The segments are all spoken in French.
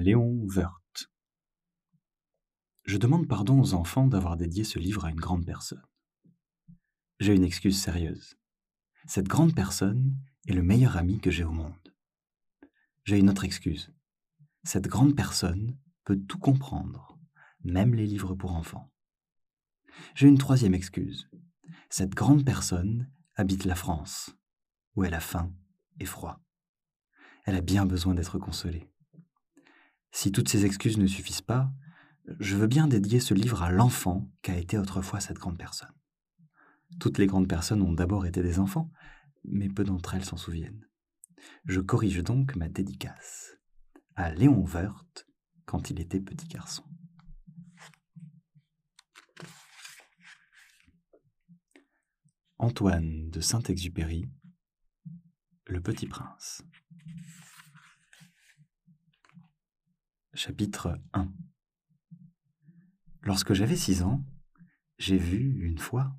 Léon Wörth. Je demande pardon aux enfants d'avoir dédié ce livre à une grande personne. J'ai une excuse sérieuse. Cette grande personne est le meilleur ami que j'ai au monde. J'ai une autre excuse. Cette grande personne peut tout comprendre, même les livres pour enfants. J'ai une troisième excuse. Cette grande personne habite la France, où elle a faim et froid. Elle a bien besoin d'être consolée. Si toutes ces excuses ne suffisent pas, je veux bien dédier ce livre à l'enfant qu'a été autrefois cette grande personne. Toutes les grandes personnes ont d'abord été des enfants, mais peu d'entre elles s'en souviennent. Je corrige donc ma dédicace à Léon Wörth quand il était petit garçon. Antoine de Saint-Exupéry, Le Petit Prince. Chapitre 1 Lorsque j'avais six ans, j'ai vu, une fois,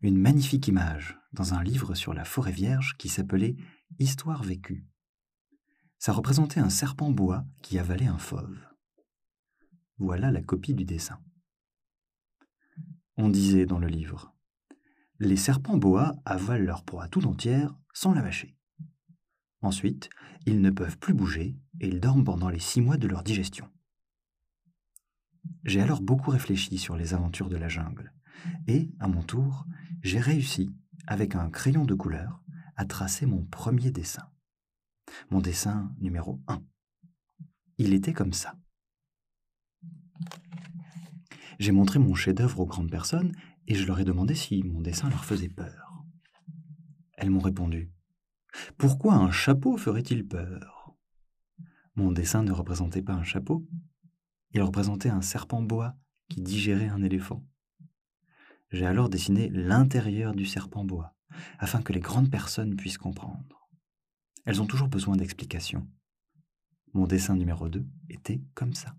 une magnifique image dans un livre sur la forêt vierge qui s'appelait Histoire vécue. Ça représentait un serpent bois qui avalait un fauve. Voilà la copie du dessin. On disait dans le livre Les serpents bois avalent leur proie tout entière sans la mâcher. Ensuite, ils ne peuvent plus bouger et ils dorment pendant les six mois de leur digestion. J'ai alors beaucoup réfléchi sur les aventures de la jungle, et, à mon tour, j'ai réussi, avec un crayon de couleur, à tracer mon premier dessin. Mon dessin numéro 1. Il était comme ça. J'ai montré mon chef-d'œuvre aux grandes personnes et je leur ai demandé si mon dessin leur faisait peur. Elles m'ont répondu pourquoi un chapeau ferait-il peur? Mon dessin ne représentait pas un chapeau, il représentait un serpent bois qui digérait un éléphant. J'ai alors dessiné l'intérieur du serpent bois, afin que les grandes personnes puissent comprendre. Elles ont toujours besoin d'explications. Mon dessin numéro 2 était comme ça.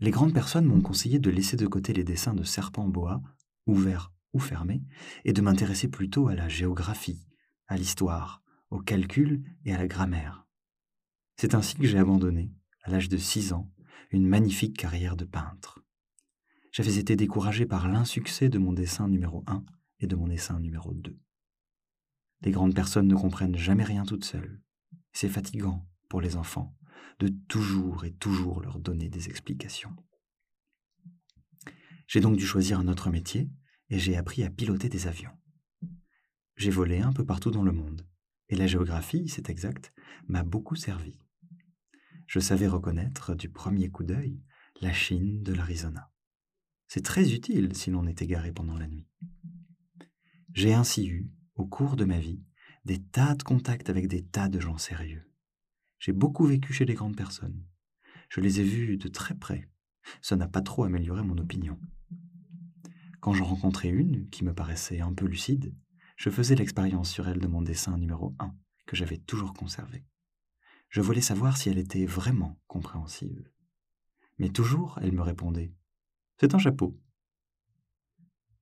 Les grandes personnes m'ont conseillé de laisser de côté les dessins de serpents bois, ouverts ou fermé, et de m'intéresser plutôt à la géographie, à l'histoire, au calcul et à la grammaire. C'est ainsi que j'ai abandonné, à l'âge de six ans, une magnifique carrière de peintre. J'avais été découragé par l'insuccès de mon dessin numéro 1 et de mon dessin numéro 2. Les grandes personnes ne comprennent jamais rien toutes seules. C'est fatigant pour les enfants de toujours et toujours leur donner des explications. J'ai donc dû choisir un autre métier et j'ai appris à piloter des avions. J'ai volé un peu partout dans le monde, et la géographie, c'est exact, m'a beaucoup servi. Je savais reconnaître du premier coup d'œil la Chine de l'Arizona. C'est très utile si l'on est égaré pendant la nuit. J'ai ainsi eu, au cours de ma vie, des tas de contacts avec des tas de gens sérieux. J'ai beaucoup vécu chez les grandes personnes. Je les ai vus de très près. Ça n'a pas trop amélioré mon opinion. Quand j'en rencontrais une, qui me paraissait un peu lucide, je faisais l'expérience sur elle de mon dessin numéro 1, que j'avais toujours conservé. Je voulais savoir si elle était vraiment compréhensive. Mais toujours, elle me répondait C'est un chapeau.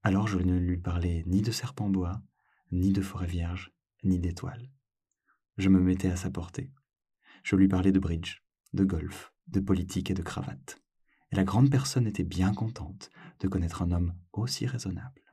Alors je ne lui parlais ni de serpent bois, ni de forêt vierge, ni d'étoiles. Je me mettais à sa portée. Je lui parlais de bridge, de golf, de politique et de cravate et la grande personne était bien contente de connaître un homme aussi raisonnable.